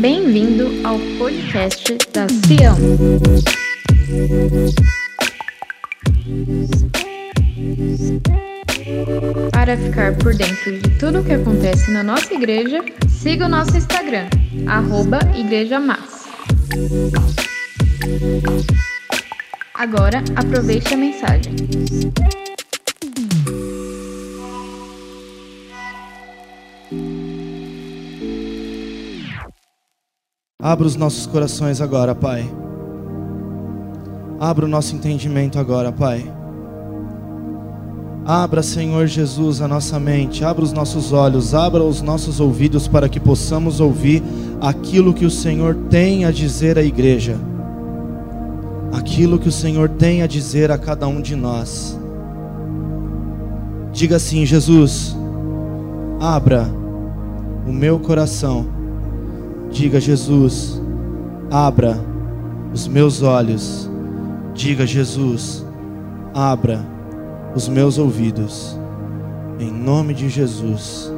Bem-vindo ao podcast da Sião. Para ficar por dentro de tudo o que acontece na nossa igreja, siga o nosso Instagram, arroba Igreja Mas. Agora, aproveite a mensagem. Abra os nossos corações agora, Pai. Abra o nosso entendimento agora, Pai. Abra, Senhor Jesus, a nossa mente, abra os nossos olhos, abra os nossos ouvidos para que possamos ouvir aquilo que o Senhor tem a dizer à igreja, aquilo que o Senhor tem a dizer a cada um de nós. Diga assim: Jesus, abra o meu coração. Diga, Jesus, abra os meus olhos. Diga, Jesus, abra os meus ouvidos. Em nome de Jesus.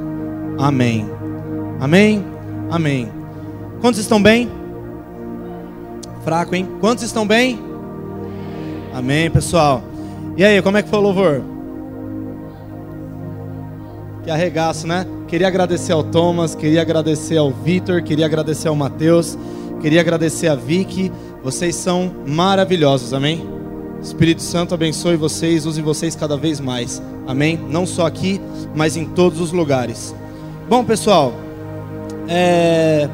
Amém. Amém. Amém. Quantos estão bem? Fraco, hein? Quantos estão bem? Amém, pessoal. E aí, como é que foi o louvor? Que arregaço, né? Queria agradecer ao Thomas, queria agradecer ao Vitor, queria agradecer ao Mateus, queria agradecer a Vicky. Vocês são maravilhosos, amém? Espírito Santo abençoe vocês, use vocês cada vez mais. Amém? Não só aqui, mas em todos os lugares. Bom, pessoal, é...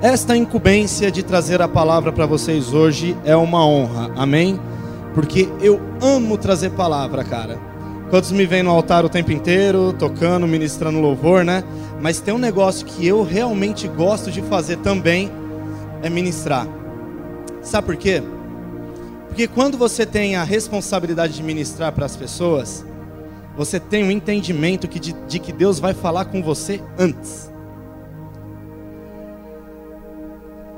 esta incumbência de trazer a palavra para vocês hoje é uma honra. Amém? Porque eu amo trazer palavra, cara. Quantos me vêm no altar o tempo inteiro, tocando, ministrando louvor, né? Mas tem um negócio que eu realmente gosto de fazer também, é ministrar. Sabe por quê? Porque quando você tem a responsabilidade de ministrar para as pessoas, você tem o um entendimento que de, de que Deus vai falar com você antes.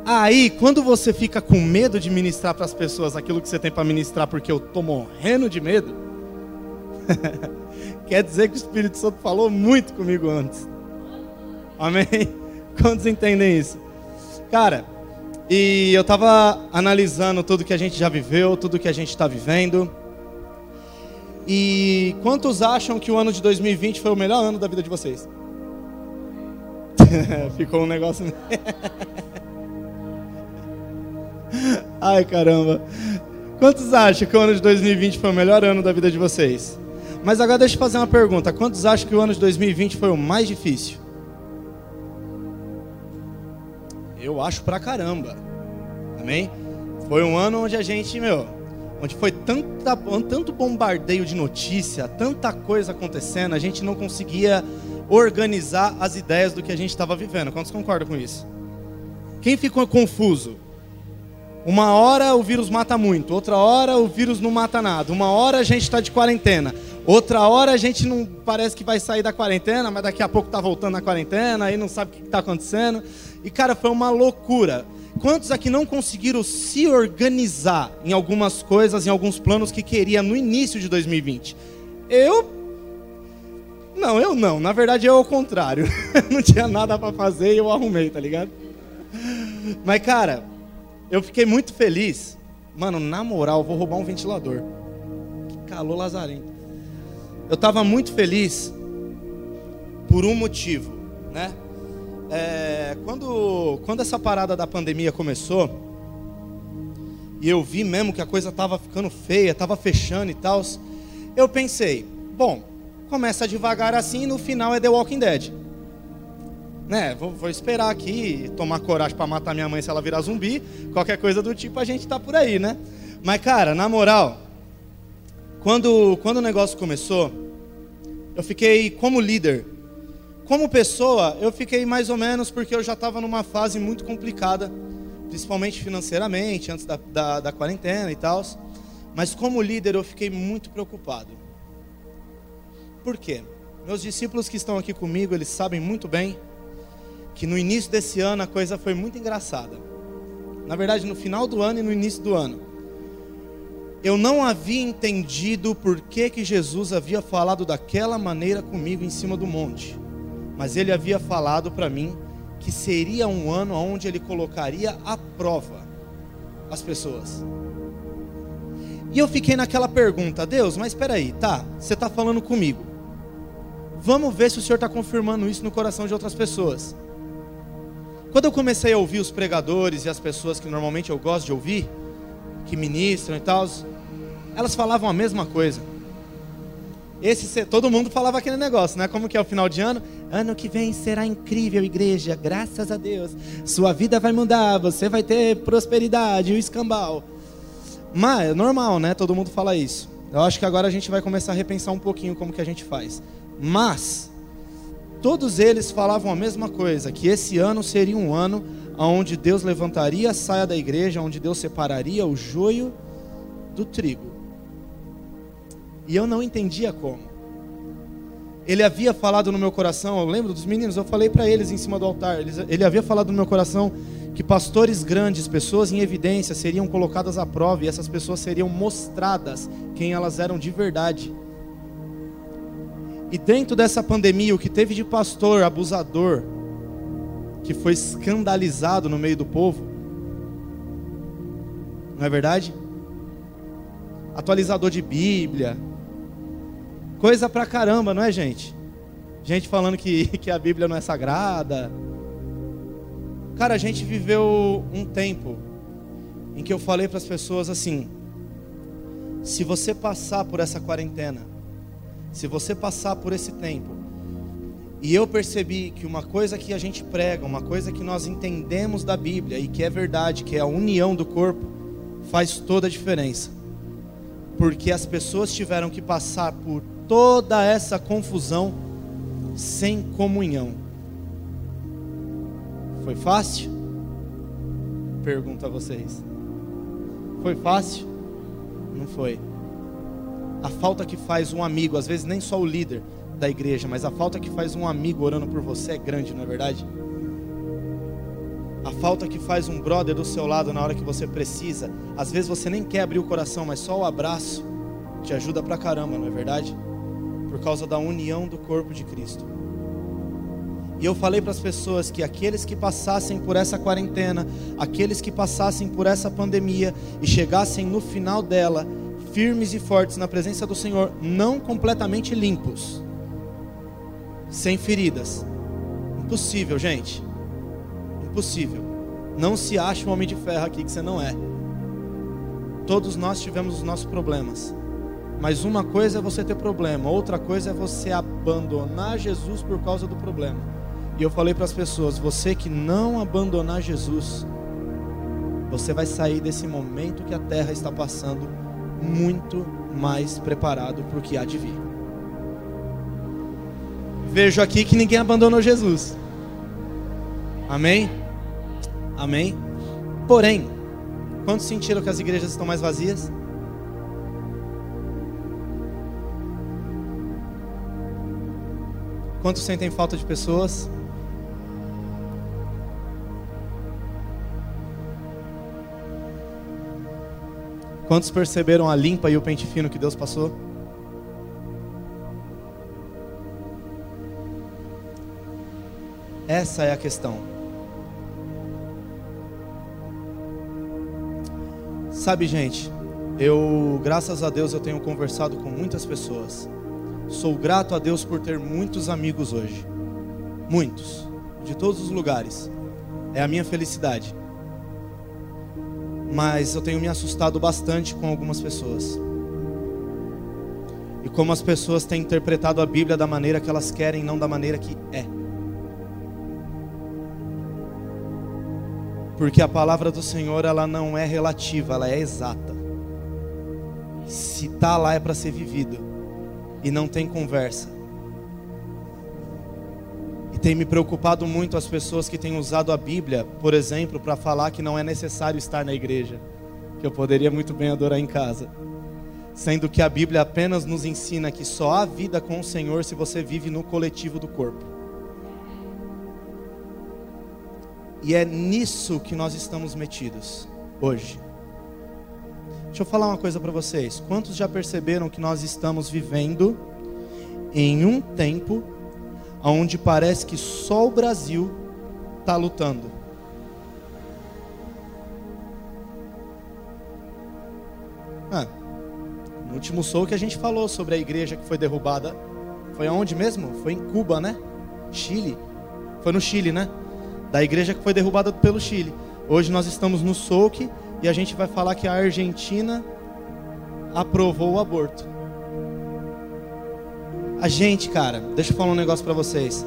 Aí, quando você fica com medo de ministrar para as pessoas aquilo que você tem para ministrar, porque eu tô morrendo de medo, quer dizer que o Espírito Santo falou muito comigo antes. Amém? Quantos entendem isso? Cara, e eu estava analisando tudo que a gente já viveu, tudo que a gente está vivendo. E quantos acham que o ano de 2020 foi o melhor ano da vida de vocês? Ficou um negócio. Ai caramba. Quantos acham que o ano de 2020 foi o melhor ano da vida de vocês? Mas agora deixa eu fazer uma pergunta. Quantos acham que o ano de 2020 foi o mais difícil? Eu acho pra caramba. Amém? Foi um ano onde a gente, meu, onde foi tanta, tanto bombardeio de notícia, tanta coisa acontecendo, a gente não conseguia organizar as ideias do que a gente estava vivendo. Quantos concordam com isso? Quem ficou confuso? Uma hora o vírus mata muito, outra hora o vírus não mata nada. Uma hora a gente está de quarentena, outra hora a gente não parece que vai sair da quarentena, mas daqui a pouco está voltando na quarentena, aí não sabe o que está acontecendo. E cara, foi uma loucura. Quantos aqui não conseguiram se organizar em algumas coisas, em alguns planos que queria no início de 2020? Eu não, eu não. Na verdade, é o contrário. não tinha nada para fazer e eu arrumei, tá ligado? Mas, cara, eu fiquei muito feliz. Mano, na moral, vou roubar um ventilador. Que calor lazarento. Eu tava muito feliz por um motivo, né? É, quando, quando essa parada da pandemia começou, e eu vi mesmo que a coisa tava ficando feia, tava fechando e tal, eu pensei, bom, começa devagar assim e no final é The Walking Dead. Né, vou, vou esperar aqui, tomar coragem para matar minha mãe se ela virar zumbi, qualquer coisa do tipo, a gente tá por aí, né? Mas cara, na moral, quando, quando o negócio começou, eu fiquei como líder. Como pessoa, eu fiquei mais ou menos porque eu já estava numa fase muito complicada, principalmente financeiramente, antes da, da, da quarentena e tal. Mas como líder, eu fiquei muito preocupado. Por quê? Meus discípulos que estão aqui comigo, eles sabem muito bem que no início desse ano a coisa foi muito engraçada. Na verdade, no final do ano e no início do ano. Eu não havia entendido por que, que Jesus havia falado daquela maneira comigo em cima do monte. Mas ele havia falado para mim que seria um ano onde ele colocaria à prova as pessoas. E eu fiquei naquela pergunta, Deus, mas espera aí, tá? Você está falando comigo. Vamos ver se o Senhor está confirmando isso no coração de outras pessoas. Quando eu comecei a ouvir os pregadores e as pessoas que normalmente eu gosto de ouvir, que ministram e tal, elas falavam a mesma coisa. Esse, todo mundo falava aquele negócio, né? Como que é o final de ano? Ano que vem será incrível, igreja, graças a Deus. Sua vida vai mudar, você vai ter prosperidade, o escambau. Mas é normal, né? Todo mundo fala isso. Eu acho que agora a gente vai começar a repensar um pouquinho como que a gente faz. Mas todos eles falavam a mesma coisa, que esse ano seria um ano onde Deus levantaria a saia da igreja, onde Deus separaria o joio do trigo. E eu não entendia como. Ele havia falado no meu coração, eu lembro dos meninos, eu falei para eles em cima do altar, ele havia falado no meu coração que pastores grandes, pessoas em evidência, seriam colocadas à prova e essas pessoas seriam mostradas quem elas eram de verdade. E dentro dessa pandemia, o que teve de pastor abusador, que foi escandalizado no meio do povo, não é verdade? Atualizador de Bíblia, coisa pra caramba, não é, gente? Gente falando que, que a Bíblia não é sagrada. Cara, a gente viveu um tempo em que eu falei para as pessoas assim: se você passar por essa quarentena, se você passar por esse tempo, e eu percebi que uma coisa que a gente prega, uma coisa que nós entendemos da Bíblia e que é verdade, que é a união do corpo, faz toda a diferença. Porque as pessoas tiveram que passar por toda essa confusão sem comunhão. Foi fácil? Pergunto a vocês. Foi fácil? Não foi a falta que faz um amigo, às vezes nem só o líder da igreja, mas a falta que faz um amigo orando por você é grande, não é verdade? A falta que faz um brother do seu lado na hora que você precisa, às vezes você nem quer abrir o coração, mas só o abraço te ajuda pra caramba, não é verdade? Por causa da união do corpo de Cristo. E eu falei para as pessoas que aqueles que passassem por essa quarentena, aqueles que passassem por essa pandemia e chegassem no final dela, firmes e fortes na presença do Senhor, não completamente limpos, sem feridas. Impossível, gente. Impossível. Não se acha um homem de ferro aqui que você não é. Todos nós tivemos os nossos problemas. Mas uma coisa é você ter problema, outra coisa é você abandonar Jesus por causa do problema. E eu falei para as pessoas: você que não abandonar Jesus, você vai sair desse momento que a terra está passando muito mais preparado para o que há de vir. Vejo aqui que ninguém abandonou Jesus. Amém? Amém? Porém, quantos sentiram que as igrejas estão mais vazias? Quantos sentem falta de pessoas? Quantos perceberam a limpa e o pente fino que Deus passou? Essa é a questão. Sabe, gente, eu, graças a Deus, eu tenho conversado com muitas pessoas. Sou grato a Deus por ter muitos amigos hoje. Muitos, de todos os lugares. É a minha felicidade mas eu tenho me assustado bastante com algumas pessoas. E como as pessoas têm interpretado a Bíblia da maneira que elas querem, não da maneira que é. Porque a palavra do Senhor, ela não é relativa, ela é exata. Se está lá é para ser vivido. E não tem conversa. E tem me preocupado muito as pessoas que têm usado a Bíblia, por exemplo, para falar que não é necessário estar na igreja, que eu poderia muito bem adorar em casa. Sendo que a Bíblia apenas nos ensina que só há vida com o Senhor se você vive no coletivo do corpo. E é nisso que nós estamos metidos hoje. Deixa eu falar uma coisa para vocês. Quantos já perceberam que nós estamos vivendo em um tempo onde parece que só o Brasil está lutando? Ah, no último show que a gente falou sobre a igreja que foi derrubada, foi aonde mesmo? Foi em Cuba, né? Chile. Foi no Chile, né? Da igreja que foi derrubada pelo Chile. Hoje nós estamos no Souk e a gente vai falar que a Argentina aprovou o aborto. A gente, cara, deixa eu falar um negócio para vocês.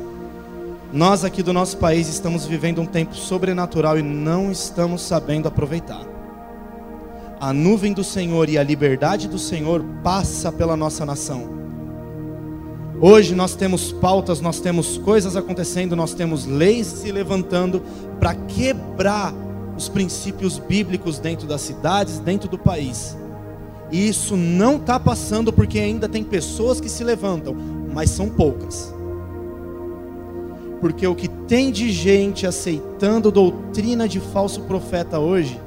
Nós aqui do nosso país estamos vivendo um tempo sobrenatural e não estamos sabendo aproveitar. A nuvem do Senhor e a liberdade do Senhor passa pela nossa nação. Hoje nós temos pautas, nós temos coisas acontecendo, nós temos leis se levantando para quebrar os princípios bíblicos dentro das cidades, dentro do país. E isso não está passando porque ainda tem pessoas que se levantam, mas são poucas. Porque o que tem de gente aceitando doutrina de falso profeta hoje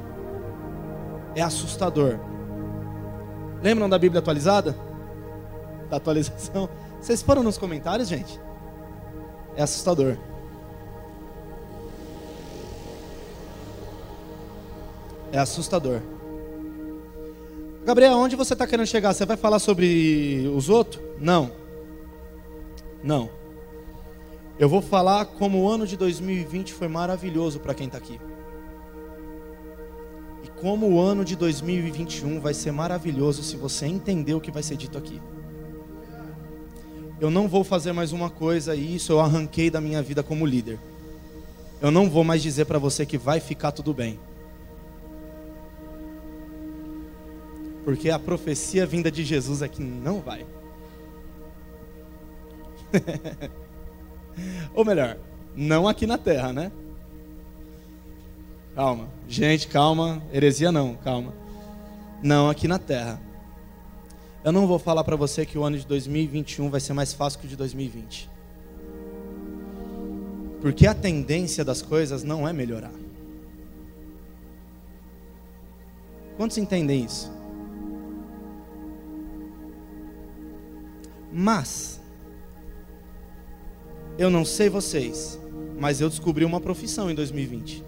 é assustador. Lembram da Bíblia atualizada? Da atualização? Vocês foram nos comentários, gente? É assustador. É assustador. Gabriel, onde você está querendo chegar? Você vai falar sobre os outros? Não. Não. Eu vou falar como o ano de 2020 foi maravilhoso para quem está aqui. E como o ano de 2021 vai ser maravilhoso se você entender o que vai ser dito aqui. Eu não vou fazer mais uma coisa e isso eu arranquei da minha vida como líder. Eu não vou mais dizer para você que vai ficar tudo bem. Porque a profecia vinda de Jesus é que não vai. Ou melhor, não aqui na terra, né? Calma. Gente, calma. Heresia não, calma. Não aqui na terra. Eu não vou falar para você que o ano de 2021 vai ser mais fácil que o de 2020. Porque a tendência das coisas não é melhorar. Quantos entendem isso? Mas, eu não sei vocês, mas eu descobri uma profissão em 2020.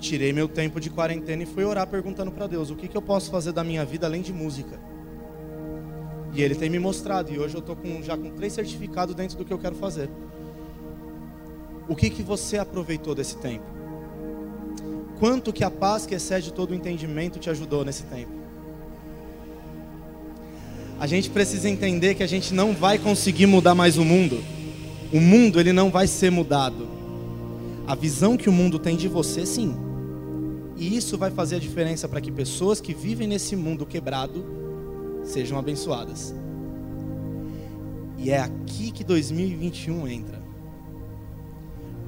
Tirei meu tempo de quarentena e fui orar perguntando para Deus: o que, que eu posso fazer da minha vida além de música? E Ele tem me mostrado, e hoje eu estou com, já com três certificados dentro do que eu quero fazer. O que, que você aproveitou desse tempo? Quanto que a paz que excede todo o entendimento te ajudou nesse tempo. A gente precisa entender que a gente não vai conseguir mudar mais o mundo. O mundo ele não vai ser mudado. A visão que o mundo tem de você, sim. E isso vai fazer a diferença para que pessoas que vivem nesse mundo quebrado sejam abençoadas. E é aqui que 2021 entra.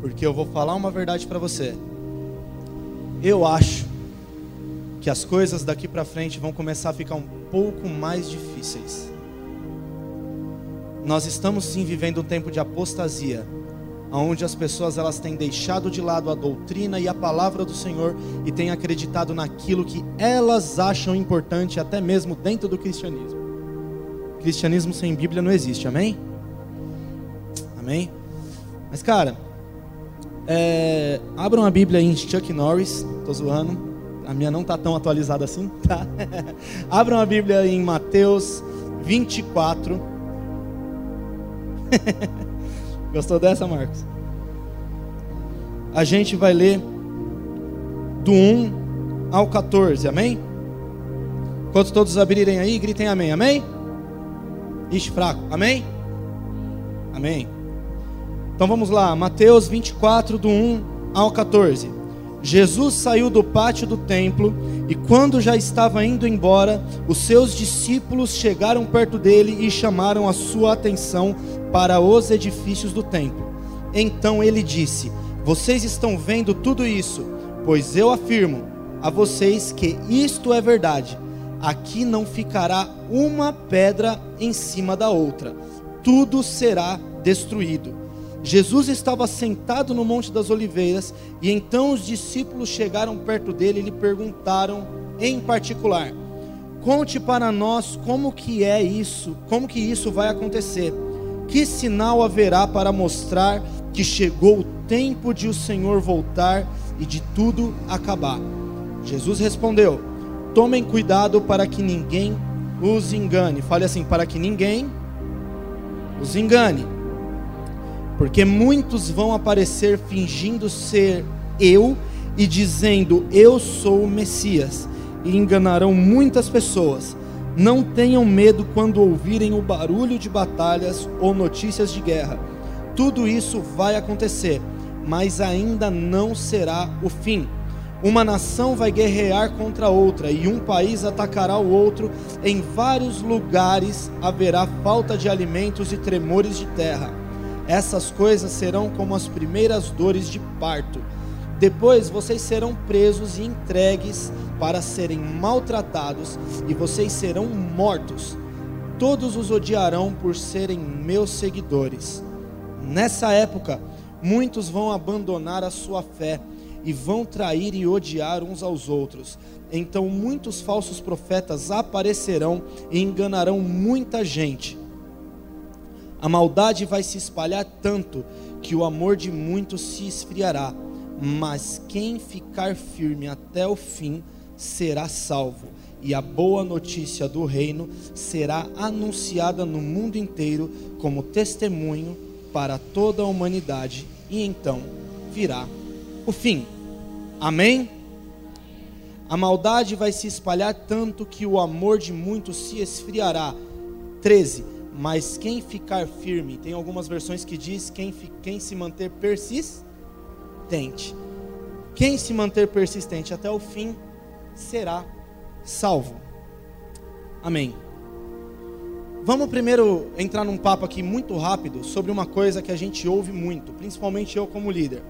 Porque eu vou falar uma verdade para você. Eu acho que as coisas daqui para frente vão começar a ficar um pouco mais difíceis. Nós estamos sim vivendo um tempo de apostasia, onde as pessoas elas têm deixado de lado a doutrina e a palavra do Senhor e têm acreditado naquilo que elas acham importante, até mesmo dentro do cristianismo. Cristianismo sem Bíblia não existe, amém? Amém? Mas cara, é, abram a Bíblia em Chuck Norris, tô zoando. A minha não tá tão atualizada assim, tá? abram a Bíblia em Mateus 24. Gostou dessa, Marcos? A gente vai ler do 1 ao 14, amém? Quando todos abrirem aí, gritem amém, amém? Ixi, fraco, amém? Amém. Então vamos lá, Mateus 24, do 1 ao 14. Jesus saiu do pátio do templo e, quando já estava indo embora, os seus discípulos chegaram perto dele e chamaram a sua atenção para os edifícios do templo. Então ele disse: Vocês estão vendo tudo isso? Pois eu afirmo a vocês que isto é verdade. Aqui não ficará uma pedra em cima da outra, tudo será destruído. Jesus estava sentado no Monte das Oliveiras e então os discípulos chegaram perto dele e lhe perguntaram em particular: Conte para nós como que é isso, como que isso vai acontecer? Que sinal haverá para mostrar que chegou o tempo de o Senhor voltar e de tudo acabar? Jesus respondeu: Tomem cuidado para que ninguém os engane. Fale assim: para que ninguém os engane porque muitos vão aparecer fingindo ser eu e dizendo eu sou o Messias, e enganarão muitas pessoas. Não tenham medo quando ouvirem o barulho de batalhas ou notícias de guerra. Tudo isso vai acontecer, mas ainda não será o fim. Uma nação vai guerrear contra outra e um país atacará o outro. Em vários lugares haverá falta de alimentos e tremores de terra essas coisas serão como as primeiras dores de parto. Depois vocês serão presos e entregues para serem maltratados, e vocês serão mortos. Todos os odiarão por serem meus seguidores. Nessa época, muitos vão abandonar a sua fé e vão trair e odiar uns aos outros. Então, muitos falsos profetas aparecerão e enganarão muita gente. A maldade vai se espalhar tanto que o amor de muitos se esfriará, mas quem ficar firme até o fim será salvo. E a boa notícia do reino será anunciada no mundo inteiro como testemunho para toda a humanidade, e então virá o fim. Amém? A maldade vai se espalhar tanto que o amor de muitos se esfriará. 13 mas quem ficar firme, tem algumas versões que diz quem, quem se manter persistente. Quem se manter persistente até o fim será salvo. Amém. Vamos primeiro entrar num papo aqui muito rápido sobre uma coisa que a gente ouve muito, principalmente eu como líder.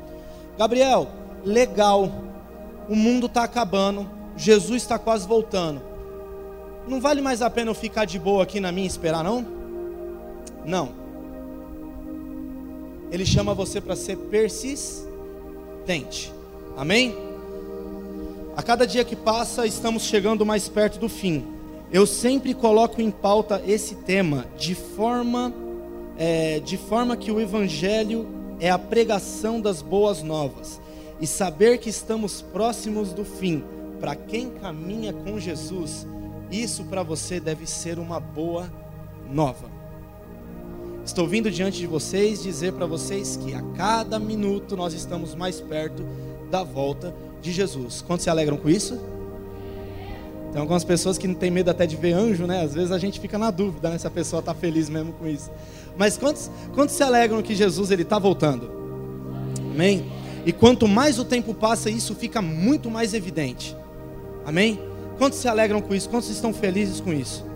Gabriel, legal, o mundo está acabando, Jesus está quase voltando. Não vale mais a pena eu ficar de boa aqui na minha e esperar, não? Não. Ele chama você para ser persistente. Amém? A cada dia que passa, estamos chegando mais perto do fim. Eu sempre coloco em pauta esse tema de forma, é, de forma que o Evangelho é a pregação das boas novas. E saber que estamos próximos do fim, para quem caminha com Jesus, isso para você deve ser uma boa nova. Estou vindo diante de vocês dizer para vocês que a cada minuto nós estamos mais perto da volta de Jesus. Quantos se alegram com isso? Tem algumas pessoas que não têm medo até de ver anjo, né? Às vezes a gente fica na dúvida né, se a pessoa está feliz mesmo com isso. Mas quantos, quantos se alegram que Jesus ele está voltando? Amém? E quanto mais o tempo passa, isso fica muito mais evidente. Amém? Quantos se alegram com isso? Quantos estão felizes com isso?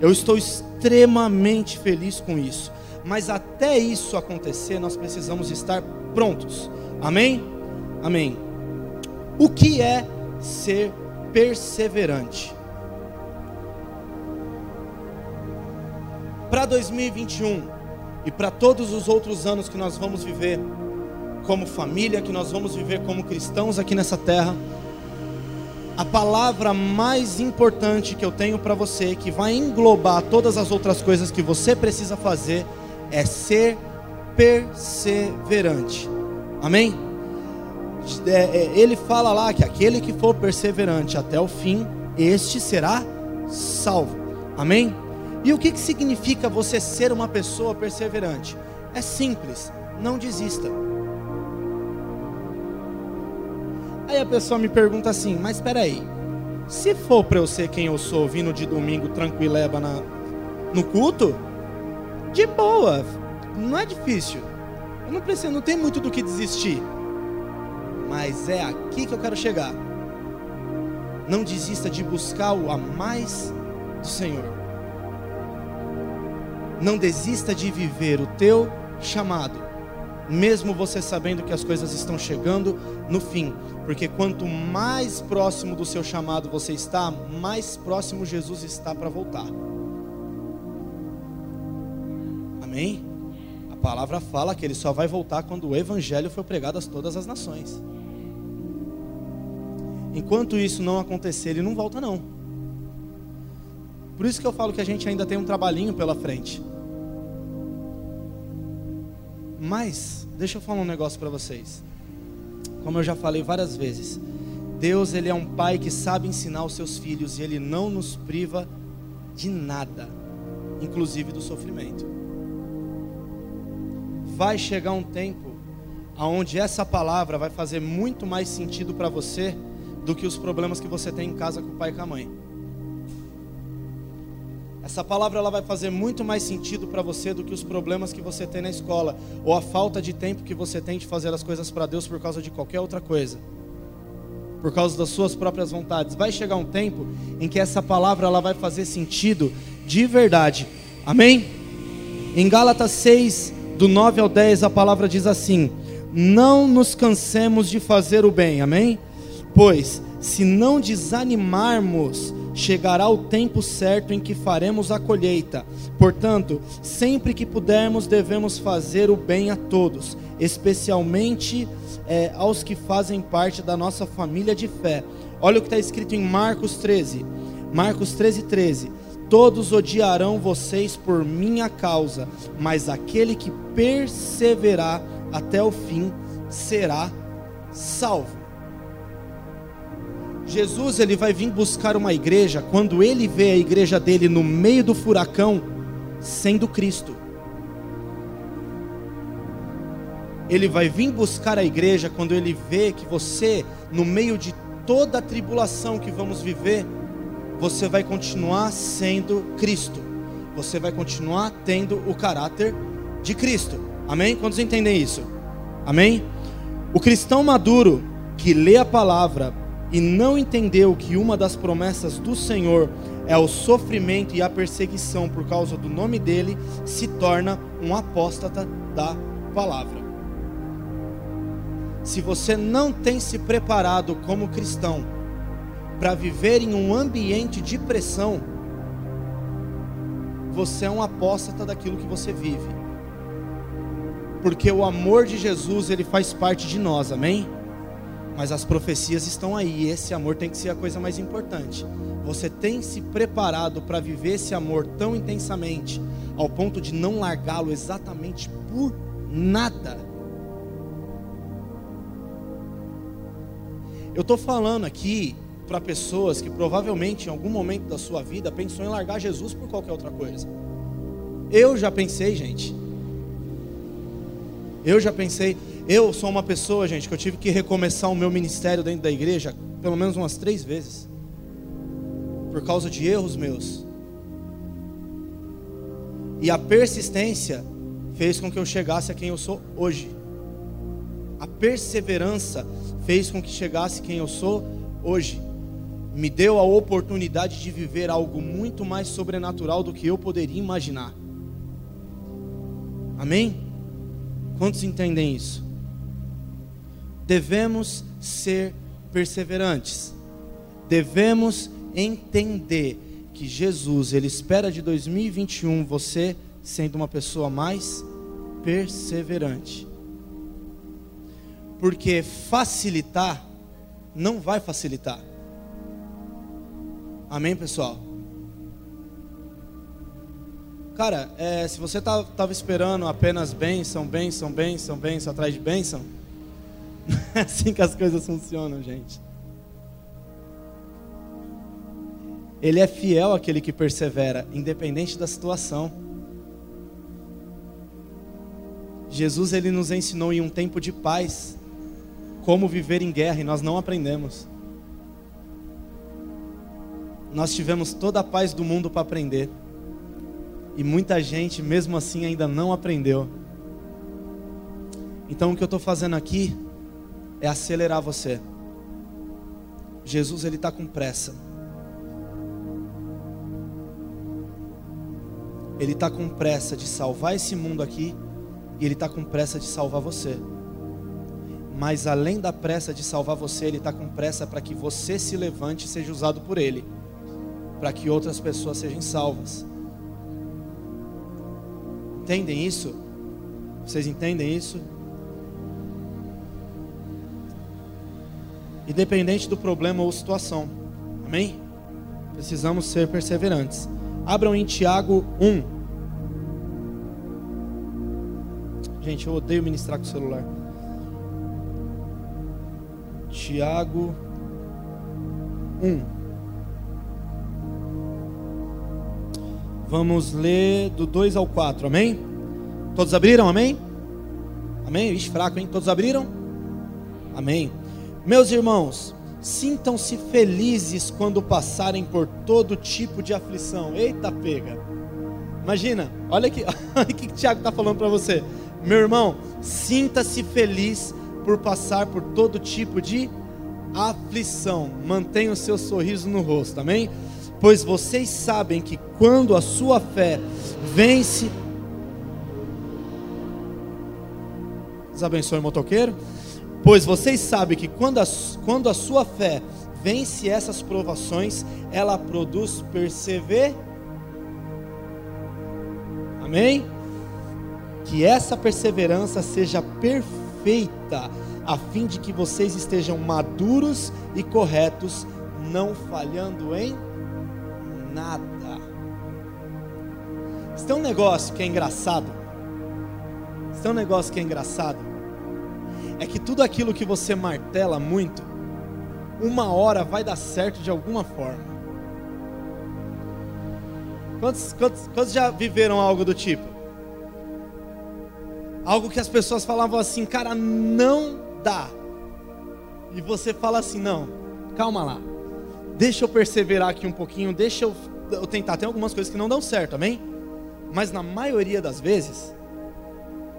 Eu estou extremamente feliz com isso. Mas até isso acontecer, nós precisamos estar prontos. Amém? Amém. O que é ser perseverante? Para 2021 e para todos os outros anos que nós vamos viver como família, que nós vamos viver como cristãos aqui nessa terra, a palavra mais importante que eu tenho para você, que vai englobar todas as outras coisas que você precisa fazer, é ser perseverante. Amém? É, é, ele fala lá que aquele que for perseverante até o fim, este será salvo. Amém? E o que, significa você ser uma pessoa perseverante? É simples, não desista. Aí a pessoa me pergunta assim, mas espera aí, se for para eu ser quem eu sou, vindo de domingo tranquileba na, no culto, de boa, não é difícil. Eu não preciso, não tem muito do que desistir. Mas é aqui que eu quero chegar. Não desista de buscar o a mais do Senhor. Não desista de viver o teu chamado, mesmo você sabendo que as coisas estão chegando no fim, porque quanto mais próximo do seu chamado você está, mais próximo Jesus está para voltar. Amém? palavra fala que ele só vai voltar quando o evangelho for pregado a todas as nações. Enquanto isso não acontecer, ele não volta não. Por isso que eu falo que a gente ainda tem um trabalhinho pela frente. Mas, deixa eu falar um negócio para vocês. Como eu já falei várias vezes, Deus ele é um pai que sabe ensinar os seus filhos e ele não nos priva de nada, inclusive do sofrimento. Vai chegar um tempo aonde essa palavra vai fazer muito mais sentido para você do que os problemas que você tem em casa com o pai e com a mãe. Essa palavra ela vai fazer muito mais sentido para você do que os problemas que você tem na escola ou a falta de tempo que você tem de fazer as coisas para Deus por causa de qualquer outra coisa. Por causa das suas próprias vontades. Vai chegar um tempo em que essa palavra ela vai fazer sentido de verdade. Amém? Em Gálatas 6, do 9 ao 10, a palavra diz assim: Não nos cansemos de fazer o bem. Amém? Pois, se não desanimarmos, chegará o tempo certo em que faremos a colheita. Portanto, sempre que pudermos, devemos fazer o bem a todos, especialmente é, aos que fazem parte da nossa família de fé. Olha o que está escrito em Marcos 13. Marcos 13, 13. Todos odiarão vocês por minha causa, mas aquele que perseverar até o fim será salvo. Jesus ele vai vir buscar uma igreja quando ele vê a igreja dele no meio do furacão sendo Cristo. Ele vai vir buscar a igreja quando ele vê que você no meio de toda a tribulação que vamos viver, você vai continuar sendo Cristo. Você vai continuar tendo o caráter de Cristo. Amém? Quantos entendem isso? Amém? O cristão maduro que lê a palavra e não entendeu que uma das promessas do Senhor é o sofrimento e a perseguição por causa do nome dele, se torna um apóstata da palavra. Se você não tem se preparado como cristão para viver em um ambiente de pressão, você é um apóstata daquilo que você vive. Porque o amor de Jesus, ele faz parte de nós, amém? Mas as profecias estão aí, e esse amor tem que ser a coisa mais importante. Você tem se preparado para viver esse amor tão intensamente, ao ponto de não largá-lo exatamente por nada. Eu estou falando aqui para pessoas que provavelmente em algum momento da sua vida pensou em largar Jesus por qualquer outra coisa. Eu já pensei, gente. Eu já pensei, eu sou uma pessoa, gente, que eu tive que recomeçar o meu ministério dentro da igreja pelo menos umas três vezes. Por causa de erros meus. E a persistência fez com que eu chegasse a quem eu sou hoje. A perseverança fez com que chegasse quem eu sou hoje. Me deu a oportunidade de viver algo muito mais sobrenatural do que eu poderia imaginar. Amém? Quantos entendem isso? devemos ser perseverantes. Devemos entender que Jesus, ele espera de 2021 você sendo uma pessoa mais perseverante. Porque facilitar não vai facilitar. Amém, pessoal? Cara, é, se você tá, esperando apenas bênção, bênção, bênção, bênção atrás de bênção, é assim que as coisas funcionam, gente. Ele é fiel àquele que persevera, independente da situação. Jesus ele nos ensinou em um tempo de paz como viver em guerra e nós não aprendemos. Nós tivemos toda a paz do mundo para aprender. E muita gente, mesmo assim, ainda não aprendeu. Então, o que eu estou fazendo aqui é acelerar você. Jesus ele está com pressa. Ele está com pressa de salvar esse mundo aqui e ele está com pressa de salvar você. Mas além da pressa de salvar você, ele está com pressa para que você se levante e seja usado por ele, para que outras pessoas sejam salvas. Entendem isso? Vocês entendem isso? Independente do problema ou situação. Amém? Precisamos ser perseverantes. Abram em Tiago 1. Gente, eu odeio ministrar com o celular. Tiago 1. Vamos ler do 2 ao 4, amém? Todos abriram, amém? Amém? Ixi, fraco, hein? Todos abriram? Amém. Meus irmãos, sintam-se felizes quando passarem por todo tipo de aflição. Eita, pega. Imagina, olha aqui, olha o que o Tiago está falando para você. Meu irmão, sinta-se feliz por passar por todo tipo de aflição. Mantenha o seu sorriso no rosto, amém? Pois vocês sabem que quando a sua fé vence. Deus abençoe motoqueiro. Pois vocês sabem que quando a, quando a sua fé vence essas provações, ela produz persever. Amém? Que essa perseverança seja perfeita, a fim de que vocês estejam maduros e corretos, não falhando em nada. Isso tem um negócio que é engraçado. Isso tem um negócio que é engraçado é que tudo aquilo que você martela muito, uma hora vai dar certo de alguma forma. Quantos, quantos, quantos já viveram algo do tipo? Algo que as pessoas falavam assim, cara, não dá. E você fala assim, não, calma lá. Deixa eu perseverar aqui um pouquinho, deixa eu, eu tentar. Tem algumas coisas que não dão certo, amém? Mas na maioria das vezes,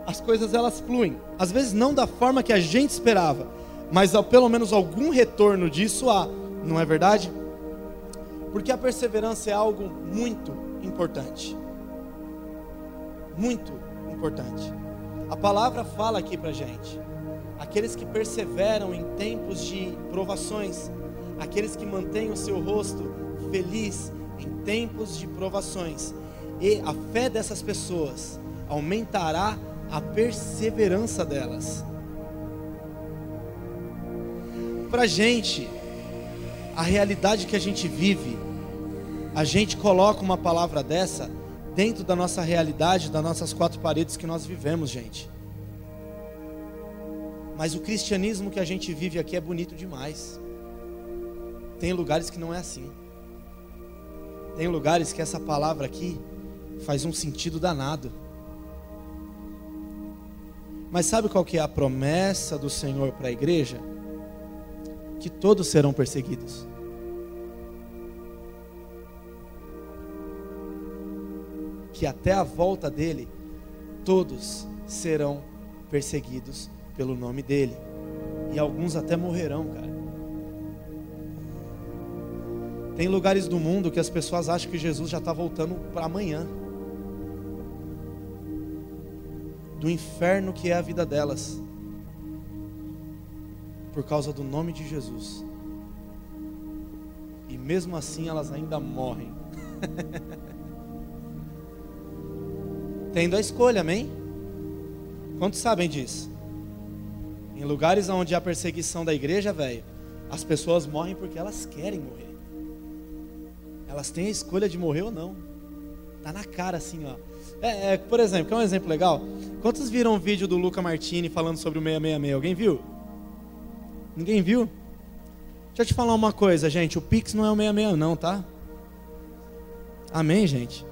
as coisas elas fluem. Às vezes não da forma que a gente esperava, mas pelo menos algum retorno disso há, não é verdade? Porque a perseverança é algo muito importante. Muito importante. A palavra fala aqui pra gente. Aqueles que perseveram em tempos de provações, aqueles que mantêm o seu rosto feliz em tempos de provações, e a fé dessas pessoas aumentará a perseverança delas. Para gente, a realidade que a gente vive, a gente coloca uma palavra dessa dentro da nossa realidade, das nossas quatro paredes que nós vivemos, gente. Mas o cristianismo que a gente vive aqui é bonito demais. Tem lugares que não é assim. Tem lugares que essa palavra aqui faz um sentido danado. Mas sabe qual que é a promessa do Senhor para a igreja? Que todos serão perseguidos. Que até a volta dele, todos serão perseguidos pelo nome dele. E alguns até morrerão, cara. Tem lugares do mundo que as pessoas acham que Jesus já está voltando para amanhã. do inferno que é a vida delas, por causa do nome de Jesus. E mesmo assim elas ainda morrem. Tendo a escolha, amém? Quantos sabem disso? Em lugares onde há perseguição da igreja, velho, as pessoas morrem porque elas querem morrer. Elas têm a escolha de morrer ou não. Tá na cara assim, ó. É, é, por exemplo, quer um exemplo legal? Quantos viram o vídeo do Luca Martini falando sobre o 666? Alguém viu? Ninguém viu? Deixa eu te falar uma coisa, gente. O Pix não é o 66, não, tá? Amém, gente?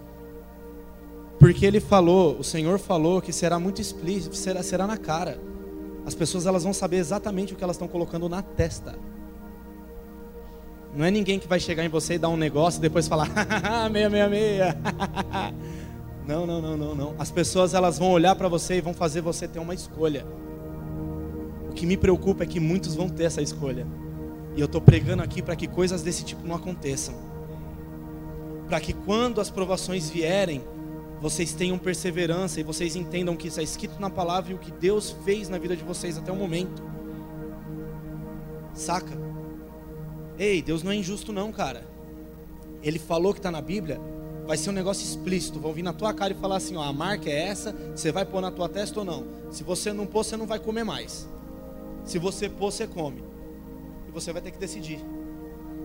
Porque ele falou, o Senhor falou que será muito explícito, será, será na cara. As pessoas elas vão saber exatamente o que elas estão colocando na testa. Não é ninguém que vai chegar em você e dar um negócio e depois falar, 666. Não, não, não, não, não. As pessoas elas vão olhar para você e vão fazer você ter uma escolha. O que me preocupa é que muitos vão ter essa escolha. E eu estou pregando aqui para que coisas desse tipo não aconteçam. Para que quando as provações vierem, vocês tenham perseverança e vocês entendam que isso é escrito na palavra e o que Deus fez na vida de vocês até o momento. Saca? Ei, Deus não é injusto não, cara. Ele falou que está na Bíblia, vai ser um negócio explícito. Vão vir na tua cara e falar assim: ó, a marca é essa, você vai pôr na tua testa ou não. Se você não pôr, você não vai comer mais. Se você pôr, você come. E você vai ter que decidir.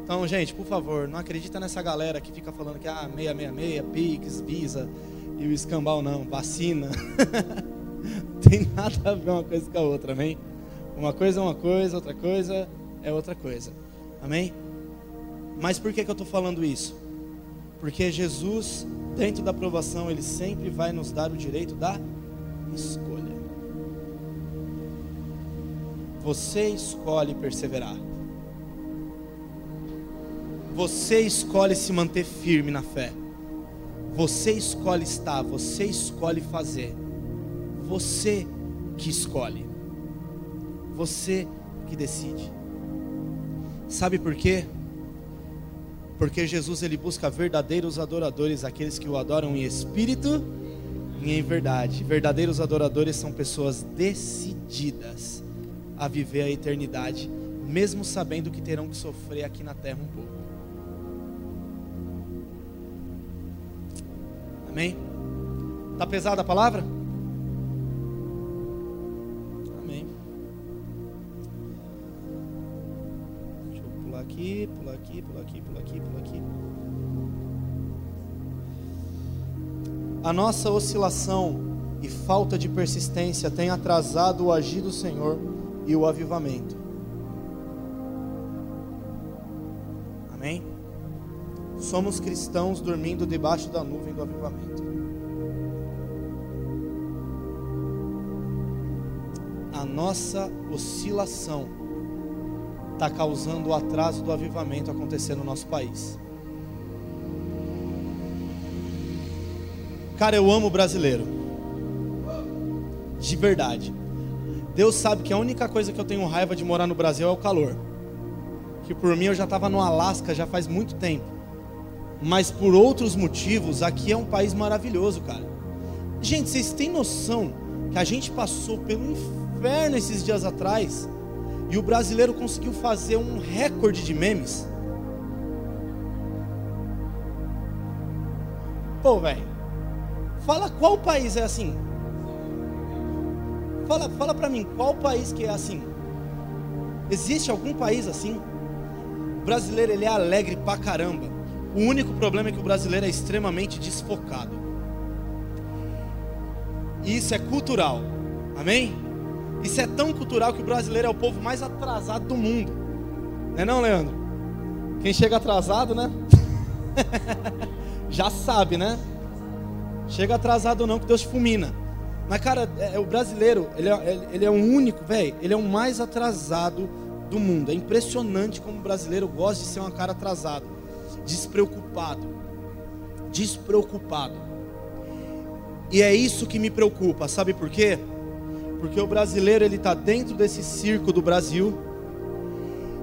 Então, gente, por favor, não acredita nessa galera que fica falando que ah, 666, Pix, Visa e o escambau não, vacina. Tem nada a ver uma coisa com a outra, amém? Uma coisa é uma coisa, outra coisa é outra coisa. Amém? Mas por que, que eu estou falando isso? Porque Jesus, dentro da aprovação, Ele sempre vai nos dar o direito da escolha. Você escolhe perseverar. Você escolhe se manter firme na fé. Você escolhe estar, você escolhe fazer. Você que escolhe. Você que decide. Sabe por quê? Porque Jesus ele busca verdadeiros adoradores, aqueles que o adoram em espírito e em verdade. Verdadeiros adoradores são pessoas decididas a viver a eternidade, mesmo sabendo que terão que sofrer aqui na terra um pouco. Amém? Tá pesada a palavra? Aqui, pular aqui, pular aqui, pular aqui, pular aqui. A nossa oscilação e falta de persistência tem atrasado o agir do Senhor e o avivamento. Amém? Somos cristãos dormindo debaixo da nuvem do avivamento. A nossa oscilação está causando o atraso do avivamento acontecer no nosso país. Cara, eu amo o brasileiro. De verdade. Deus sabe que a única coisa que eu tenho raiva de morar no Brasil é o calor. Que por mim eu já estava no Alasca já faz muito tempo. Mas por outros motivos, aqui é um país maravilhoso, cara. Gente, vocês têm noção que a gente passou pelo inferno esses dias atrás e o brasileiro conseguiu fazer um recorde de memes? Pô, velho. Fala qual país é assim? Fala, fala para mim, qual país que é assim? Existe algum país assim? O brasileiro ele é alegre pra caramba. O único problema é que o brasileiro é extremamente desfocado. E isso é cultural. Amém? Isso é tão cultural que o brasileiro é o povo mais atrasado do mundo. Não é não, Leandro? Quem chega atrasado, né? Já sabe, né? Chega atrasado não, que Deus fulmina. Mas, cara, é, é, o brasileiro, ele é, ele é o único, velho, ele é o mais atrasado do mundo. É impressionante como o brasileiro gosta de ser um cara atrasado, despreocupado. Despreocupado. E é isso que me preocupa, sabe por quê? Porque o brasileiro ele está dentro desse circo do Brasil,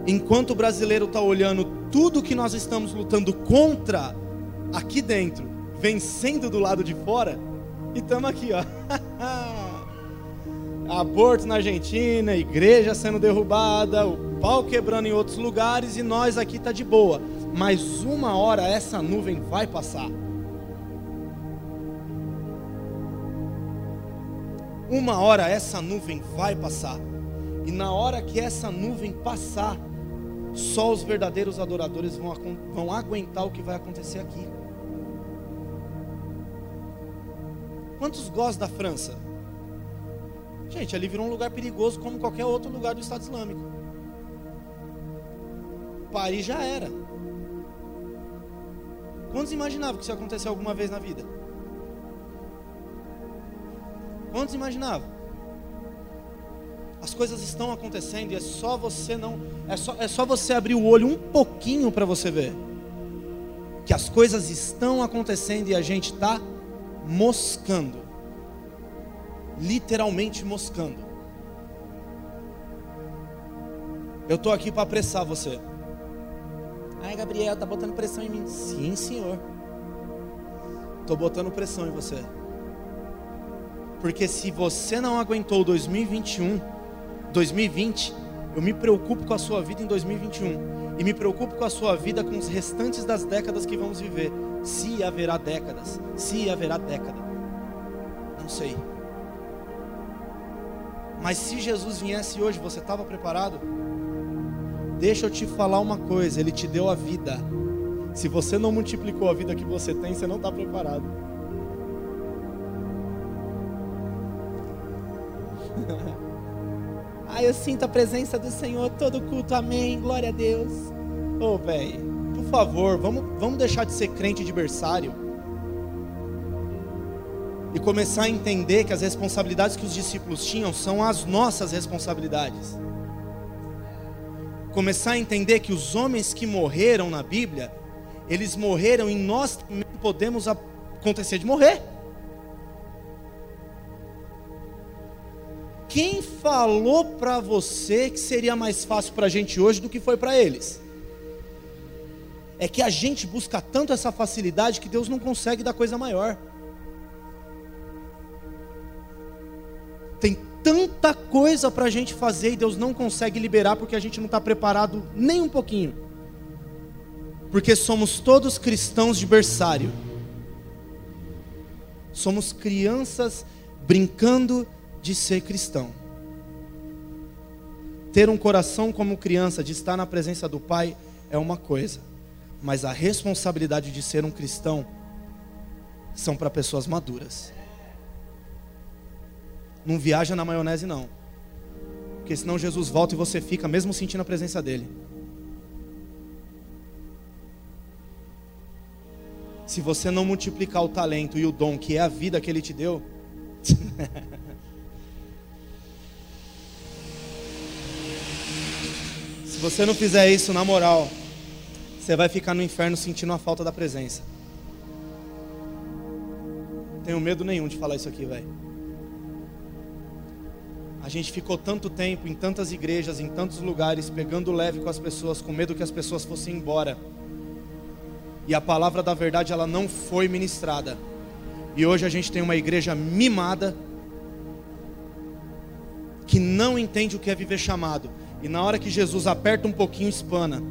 enquanto o brasileiro está olhando tudo que nós estamos lutando contra aqui dentro, vencendo do lado de fora, e estamos aqui, ó. Aborto na Argentina, igreja sendo derrubada, o pau quebrando em outros lugares e nós aqui tá de boa. Mas uma hora essa nuvem vai passar. Uma hora essa nuvem vai passar. E na hora que essa nuvem passar, só os verdadeiros adoradores vão, vão aguentar o que vai acontecer aqui. Quantos gostam da França? Gente, ali virou um lugar perigoso como qualquer outro lugar do Estado Islâmico. Paris já era. Quantos imaginavam que isso ia acontecer alguma vez na vida? Quantos imaginavam? As coisas estão acontecendo e é só você não, é só, é só você abrir o olho um pouquinho para você ver que as coisas estão acontecendo e a gente está moscando. Literalmente moscando. Eu estou aqui para apressar você. Ai, Gabriel, tá botando pressão em mim. Sim, senhor. Estou botando pressão em você. Porque se você não aguentou 2021, 2020, eu me preocupo com a sua vida em 2021. E me preocupo com a sua vida com os restantes das décadas que vamos viver Se haverá décadas, se haverá década. Não sei. Mas se Jesus viesse hoje, você estava preparado? Deixa eu te falar uma coisa, ele te deu a vida. Se você não multiplicou a vida que você tem, você não está preparado. ah, eu sinto a presença do Senhor todo culto, amém, glória a Deus. Ô, oh, velho, por favor, vamos, vamos deixar de ser crente de berçário e começar a entender que as responsabilidades que os discípulos tinham são as nossas responsabilidades. Começar a entender que os homens que morreram na Bíblia, eles morreram e nós também podemos acontecer de morrer. Quem falou para você que seria mais fácil para a gente hoje do que foi para eles? É que a gente busca tanto essa facilidade que Deus não consegue dar coisa maior. Tem tanta coisa para a gente fazer e Deus não consegue liberar porque a gente não está preparado nem um pouquinho. Porque somos todos cristãos de berçário. Somos crianças brincando de ser cristão. Ter um coração como criança, de estar na presença do Pai, é uma coisa, mas a responsabilidade de ser um cristão são para pessoas maduras. Não viaja na maionese, não. Porque senão Jesus volta e você fica mesmo sentindo a presença dele. Se você não multiplicar o talento e o dom, que é a vida que ele te deu, se você não fizer isso na moral, você vai ficar no inferno sentindo a falta da presença. Tenho medo nenhum de falar isso aqui, velho. A gente ficou tanto tempo em tantas igrejas, em tantos lugares, pegando leve com as pessoas, com medo que as pessoas fossem embora. E a palavra da verdade ela não foi ministrada. E hoje a gente tem uma igreja mimada que não entende o que é viver chamado. E na hora que Jesus aperta um pouquinho, espana.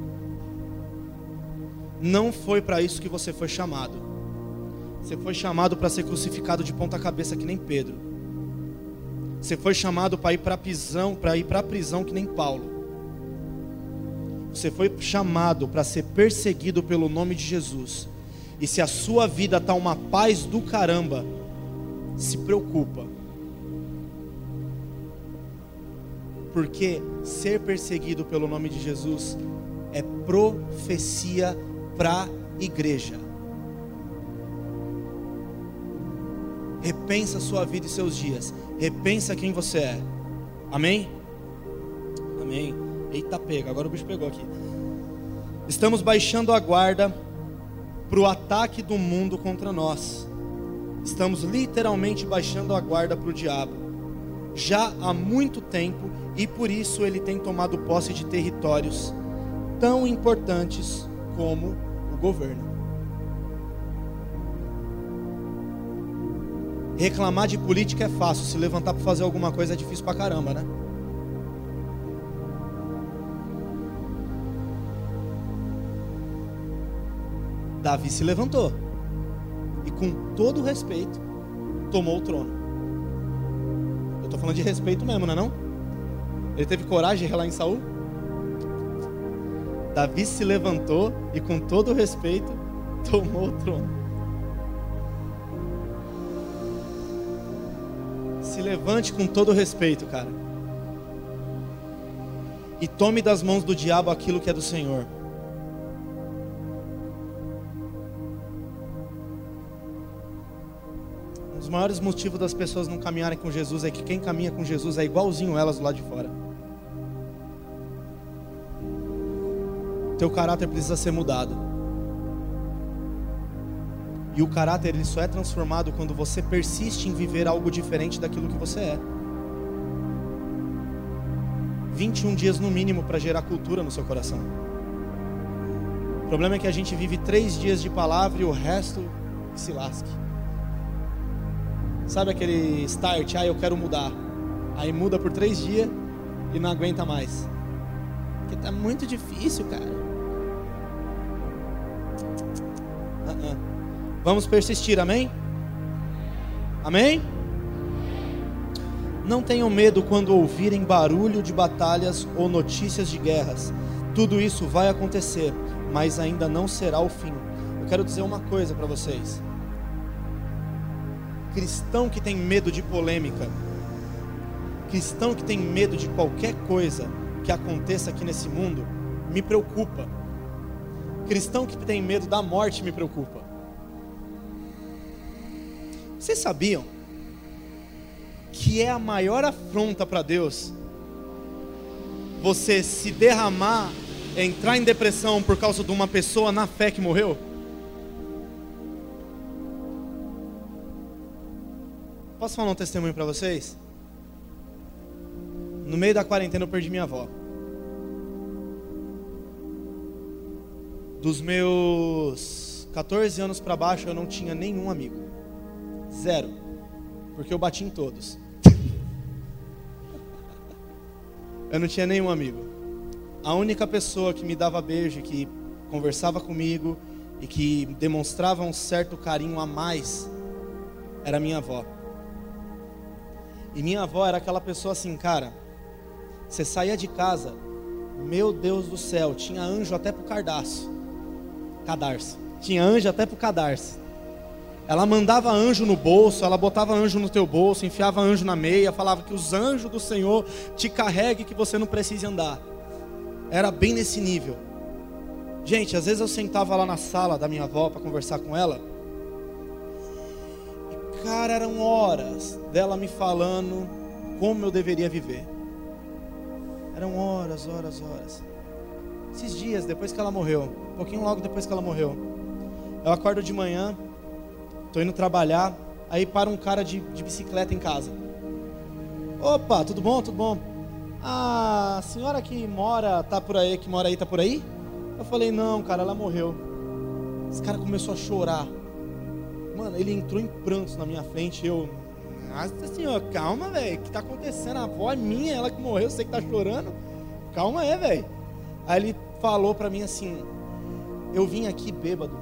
Não foi para isso que você foi chamado. Você foi chamado para ser crucificado de ponta cabeça que nem Pedro. Você foi chamado para ir para a prisão, para ir para a prisão que nem Paulo. Você foi chamado para ser perseguido pelo nome de Jesus. E se a sua vida está uma paz do caramba, se preocupa. Porque ser perseguido pelo nome de Jesus é profecia para a igreja. Repensa sua vida e seus dias. Repensa quem você é. Amém? Amém. Eita, pega. Agora o bicho pegou aqui. Estamos baixando a guarda para o ataque do mundo contra nós. Estamos literalmente baixando a guarda para o diabo. Já há muito tempo e por isso ele tem tomado posse de territórios tão importantes como o governo. Reclamar de política é fácil, se levantar para fazer alguma coisa é difícil pra caramba, né? Davi se levantou e, com todo respeito, tomou o trono. Eu estou falando de respeito mesmo, não é? Não? Ele teve coragem de relar em Saul? Davi se levantou e, com todo respeito, tomou o trono. Se levante com todo respeito, cara. E tome das mãos do diabo aquilo que é do Senhor. Dos maiores motivos das pessoas não caminharem com Jesus é que quem caminha com Jesus é igualzinho elas do lado de fora. Teu caráter precisa ser mudado. E o caráter ele só é transformado quando você persiste em viver algo diferente daquilo que você é. 21 dias no mínimo para gerar cultura no seu coração. O problema é que a gente vive três dias de palavra e o resto se lasque. Sabe aquele start? Ah, eu quero mudar. Aí muda por três dias e não aguenta mais. Porque tá muito difícil, cara. Uh -uh. Vamos persistir, amém? Amém? Não tenham medo quando ouvirem barulho de batalhas ou notícias de guerras. Tudo isso vai acontecer, mas ainda não será o fim. Eu quero dizer uma coisa para vocês. Cristão que tem medo de polêmica, cristão que tem medo de qualquer coisa que aconteça aqui nesse mundo, me preocupa. Cristão que tem medo da morte me preocupa. Vocês sabiam que é a maior afronta para Deus você se derramar, entrar em depressão por causa de uma pessoa na fé que morreu? Posso falar um testemunho para vocês? No meio da quarentena eu perdi minha avó. Dos meus 14 anos para baixo eu não tinha nenhum amigo. Zero. Porque eu bati em todos. eu não tinha nenhum amigo. A única pessoa que me dava beijo, que conversava comigo e que demonstrava um certo carinho a mais era minha avó. E minha avó era aquela pessoa assim, cara. Você saía de casa, meu Deus do céu, tinha anjo até pro cardaço. Cadarço. Tinha anjo até pro cadarço. Ela mandava anjo no bolso, ela botava anjo no teu bolso, enfiava anjo na meia, falava que os anjos do Senhor te carreguem que você não precise andar. Era bem nesse nível. Gente, às vezes eu sentava lá na sala da minha avó para conversar com ela. Cara, eram horas dela me falando como eu deveria viver. Eram horas, horas, horas. Esses dias depois que ela morreu, um pouquinho logo depois que ela morreu, eu acordo de manhã, Estou indo trabalhar, aí para um cara de, de bicicleta em casa. Opa, tudo bom? Tudo bom? Ah, a senhora que mora, tá por aí, que mora aí, tá por aí? Eu falei, não, cara, ela morreu. Esse cara começou a chorar. Mano, ele entrou em prantos na minha frente. Eu, nossa senhor, calma, velho. O que tá acontecendo? A avó é minha, ela que morreu, você que tá chorando. Calma aí, velho. Aí ele falou pra mim assim: Eu vim aqui bêbado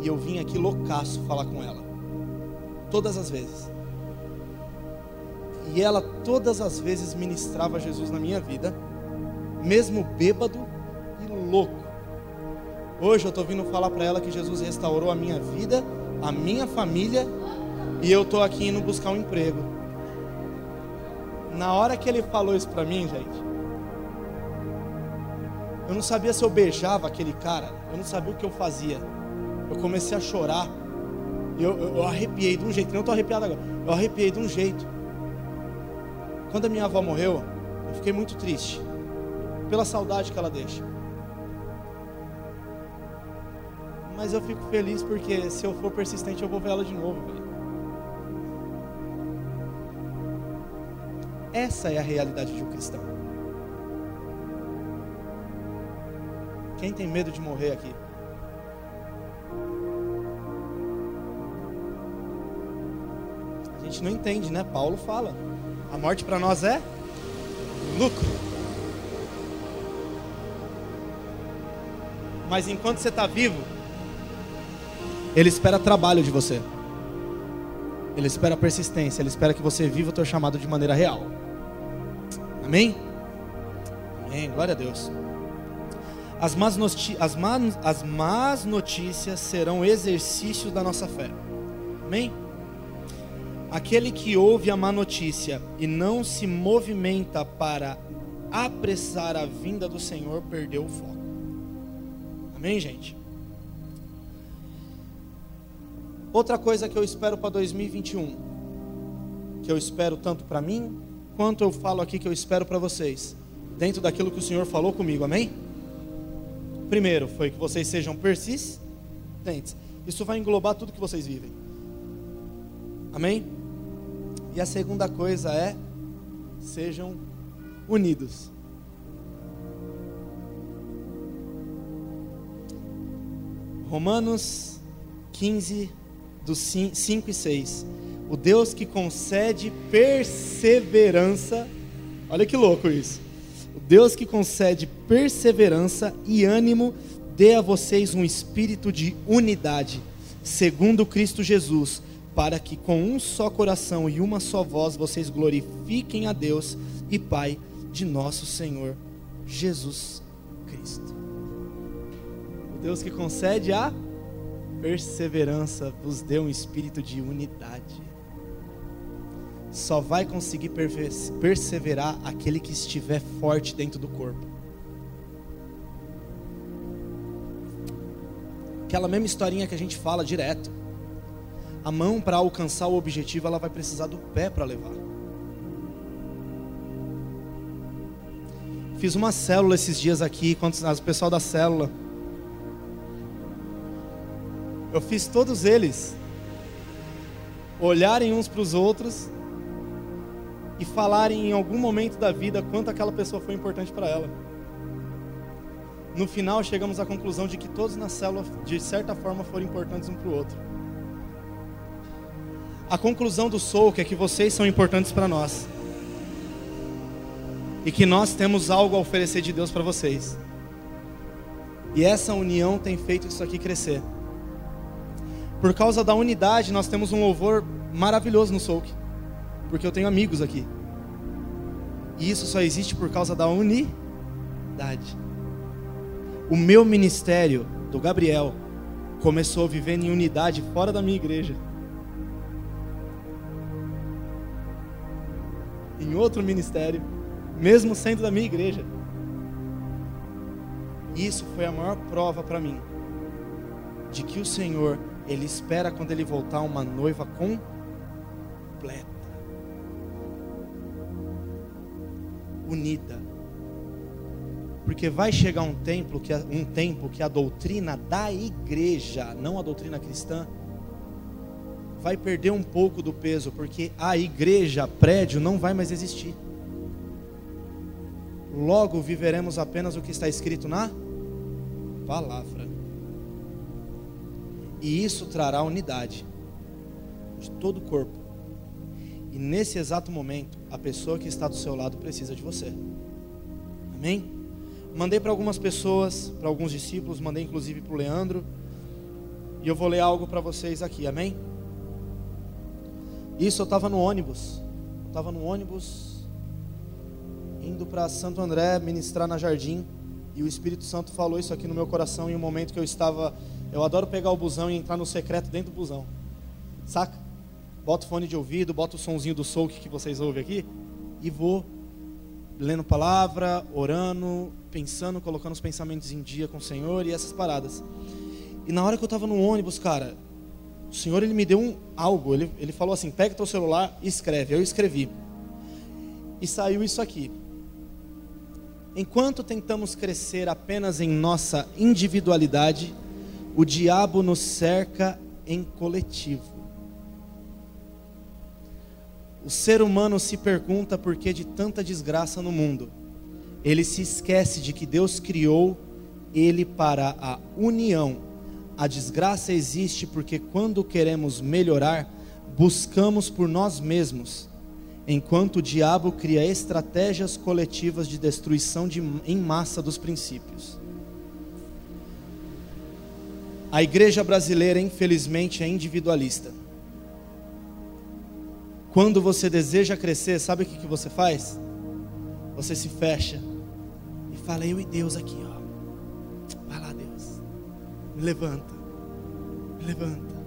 e eu vim aqui loucaço falar com ela todas as vezes. E ela todas as vezes ministrava Jesus na minha vida, mesmo bêbado e louco. Hoje eu estou vindo falar para ela que Jesus restaurou a minha vida, a minha família, e eu estou aqui indo buscar um emprego. Na hora que ele falou isso para mim, gente, eu não sabia se eu beijava aquele cara, eu não sabia o que eu fazia. Eu comecei a chorar eu, eu, eu arrepiei de um jeito, não estou arrepiado agora. Eu arrepiei de um jeito. Quando a minha avó morreu, eu fiquei muito triste. Pela saudade que ela deixa. Mas eu fico feliz porque se eu for persistente eu vou ver ela de novo. Essa é a realidade de um cristão. Quem tem medo de morrer aqui? gente não entende, né? Paulo fala: a morte para nós é lucro. Mas enquanto você está vivo, Ele espera trabalho de você. Ele espera persistência. Ele espera que você viva o teu chamado de maneira real. Amém? Amém. Glória a Deus. As más, as, más, as más notícias serão exercícios da nossa fé. Amém? Aquele que ouve a má notícia e não se movimenta para apressar a vinda do Senhor perdeu o foco. Amém, gente? Outra coisa que eu espero para 2021, que eu espero tanto para mim, quanto eu falo aqui que eu espero para vocês, dentro daquilo que o Senhor falou comigo, amém? Primeiro, foi que vocês sejam persistentes. Isso vai englobar tudo que vocês vivem. Amém? E a segunda coisa é: sejam unidos. Romanos 15, dos 5 e 6. O Deus que concede perseverança, olha que louco isso. O Deus que concede perseverança e ânimo, dê a vocês um espírito de unidade, segundo Cristo Jesus, para que com um só coração e uma só voz vocês glorifiquem a Deus e Pai de nosso Senhor Jesus Cristo. O Deus que concede a perseverança vos deu um espírito de unidade. Só vai conseguir perseverar aquele que estiver forte dentro do corpo. Aquela mesma historinha que a gente fala direto. A mão para alcançar o objetivo, ela vai precisar do pé para levar. Fiz uma célula esses dias aqui, quando o pessoal da célula. Eu fiz todos eles olharem uns para os outros e falarem em algum momento da vida quanto aquela pessoa foi importante para ela. No final, chegamos à conclusão de que todos na célula, de certa forma, foram importantes um para o outro. A conclusão do Soul é que vocês são importantes para nós e que nós temos algo a oferecer de Deus para vocês. E essa união tem feito isso aqui crescer. Por causa da unidade, nós temos um louvor maravilhoso no Souk, porque eu tenho amigos aqui. E isso só existe por causa da unidade. O meu ministério, do Gabriel, começou vivendo em unidade fora da minha igreja. Em outro ministério mesmo sendo da minha igreja. Isso foi a maior prova para mim de que o Senhor, ele espera quando ele voltar uma noiva completa, unida. Porque vai chegar um tempo que um tempo que a doutrina da igreja, não a doutrina cristã, vai perder um pouco do peso, porque a igreja, prédio não vai mais existir logo viveremos apenas o que está escrito na palavra. E isso trará unidade de todo o corpo. E nesse exato momento, a pessoa que está do seu lado precisa de você. Amém? Mandei para algumas pessoas, para alguns discípulos, mandei inclusive para o Leandro. E eu vou ler algo para vocês aqui, amém? Isso eu estava no ônibus. Estava no ônibus indo para Santo André ministrar na Jardim. E o Espírito Santo falou isso aqui no meu coração em um momento que eu estava. Eu adoro pegar o busão e entrar no secreto dentro do busão. Saca? Boto fone de ouvido, boto o sonzinho do souk que vocês ouvem aqui e vou lendo palavra, orando, pensando, colocando os pensamentos em dia com o Senhor e essas paradas. E na hora que eu estava no ônibus, cara, o Senhor ele me deu um algo. Ele, ele falou assim: pega teu celular e escreve. Eu escrevi. E saiu isso aqui. Enquanto tentamos crescer apenas em nossa individualidade, o diabo nos cerca em coletivo. O ser humano se pergunta por que de tanta desgraça no mundo. Ele se esquece de que Deus criou ele para a união. A desgraça existe porque quando queremos melhorar, buscamos por nós mesmos enquanto o diabo cria estratégias coletivas de destruição de, em massa dos princípios. A igreja brasileira, infelizmente, é individualista. Quando você deseja crescer, sabe o que, que você faz? Você se fecha e fala, eu e Deus aqui, ó. Vai lá, Deus. Me levanta. Me levanta.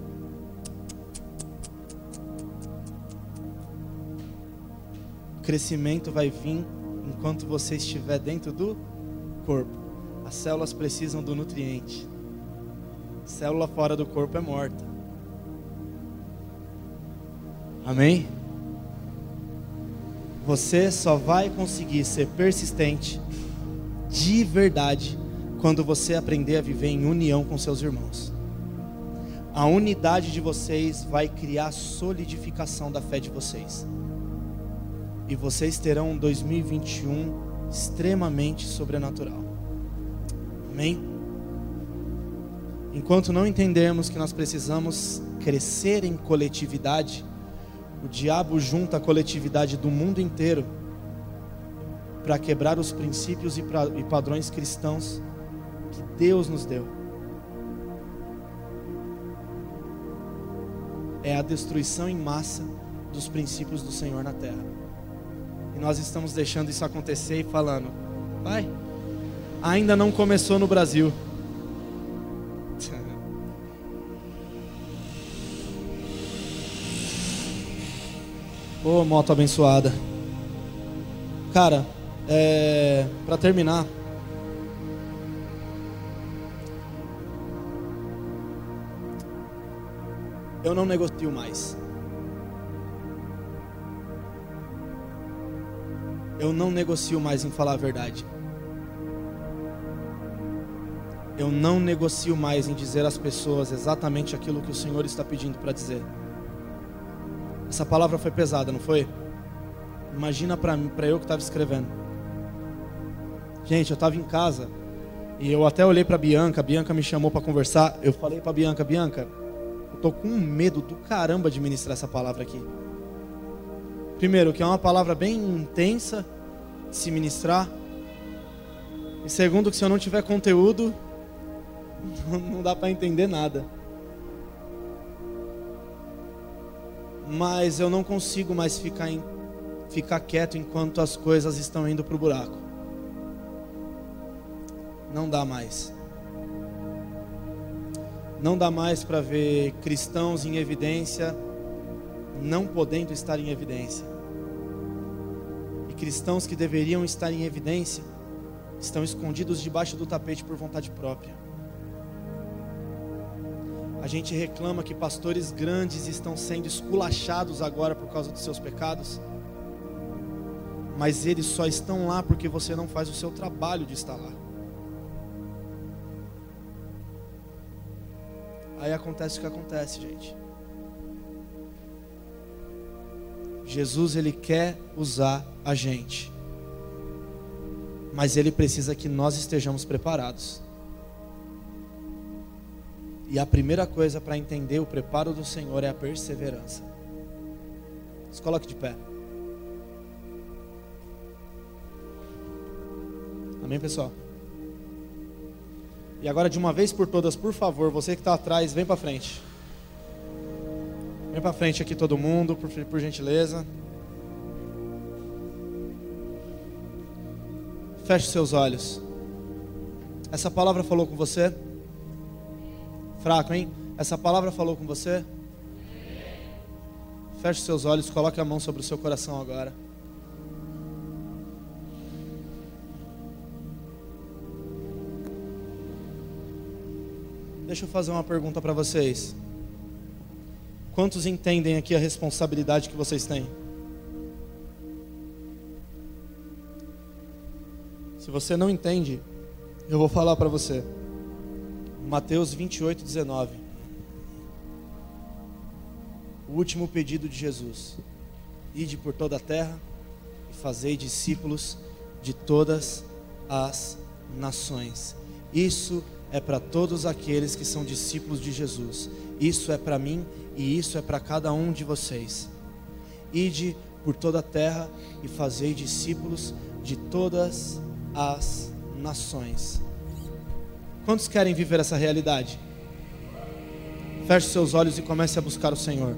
crescimento vai vir enquanto você estiver dentro do corpo. As células precisam do nutriente. Célula fora do corpo é morta. Amém? Você só vai conseguir ser persistente de verdade quando você aprender a viver em união com seus irmãos. A unidade de vocês vai criar solidificação da fé de vocês e vocês terão um 2021 extremamente sobrenatural. Amém? Enquanto não entendermos que nós precisamos crescer em coletividade, o diabo junta a coletividade do mundo inteiro para quebrar os princípios e padrões cristãos que Deus nos deu. é a destruição em massa dos princípios do Senhor na terra. E nós estamos deixando isso acontecer e falando: Pai, ainda não começou no Brasil. Ô oh, moto abençoada. Cara, é, para terminar, eu não negocio mais. Eu não negocio mais em falar a verdade. Eu não negocio mais em dizer às pessoas exatamente aquilo que o Senhor está pedindo para dizer. Essa palavra foi pesada, não foi? Imagina para eu que estava escrevendo. Gente, eu estava em casa e eu até olhei para Bianca, a Bianca me chamou para conversar. Eu falei para Bianca, Bianca, eu tô com medo do caramba de ministrar essa palavra aqui. Primeiro, que é uma palavra bem intensa de se ministrar. E segundo, que se eu não tiver conteúdo, não dá para entender nada. Mas eu não consigo mais ficar, em, ficar quieto enquanto as coisas estão indo para o buraco. Não dá mais. Não dá mais para ver cristãos em evidência, não podendo estar em evidência. E cristãos que deveriam estar em evidência, estão escondidos debaixo do tapete por vontade própria. A gente reclama que pastores grandes estão sendo esculachados agora por causa dos seus pecados. Mas eles só estão lá porque você não faz o seu trabalho de estar lá. Aí acontece o que acontece, gente. Jesus ele quer usar a gente. Mas ele precisa que nós estejamos preparados. E a primeira coisa para entender o preparo do Senhor é a perseverança. Se coloque de pé. Amém, pessoal? E agora, de uma vez por todas, por favor, você que está atrás, vem para frente. Vem para frente aqui todo mundo, por, por gentileza. Feche seus olhos. Essa palavra falou com você? Fraco, hein? Essa palavra falou com você? Feche seus olhos, coloque a mão sobre o seu coração agora. Deixa eu fazer uma pergunta para vocês. Quantos entendem aqui a responsabilidade que vocês têm? Se você não entende, eu vou falar para você. Mateus 28, 19. O último pedido de Jesus: Ide por toda a terra e fazei discípulos de todas as nações. Isso é para todos aqueles que são discípulos de Jesus. Isso é para mim e isso é para cada um de vocês. Ide por toda a terra e fazei discípulos de todas as nações. Quantos querem viver essa realidade? Feche seus olhos e comece a buscar o Senhor.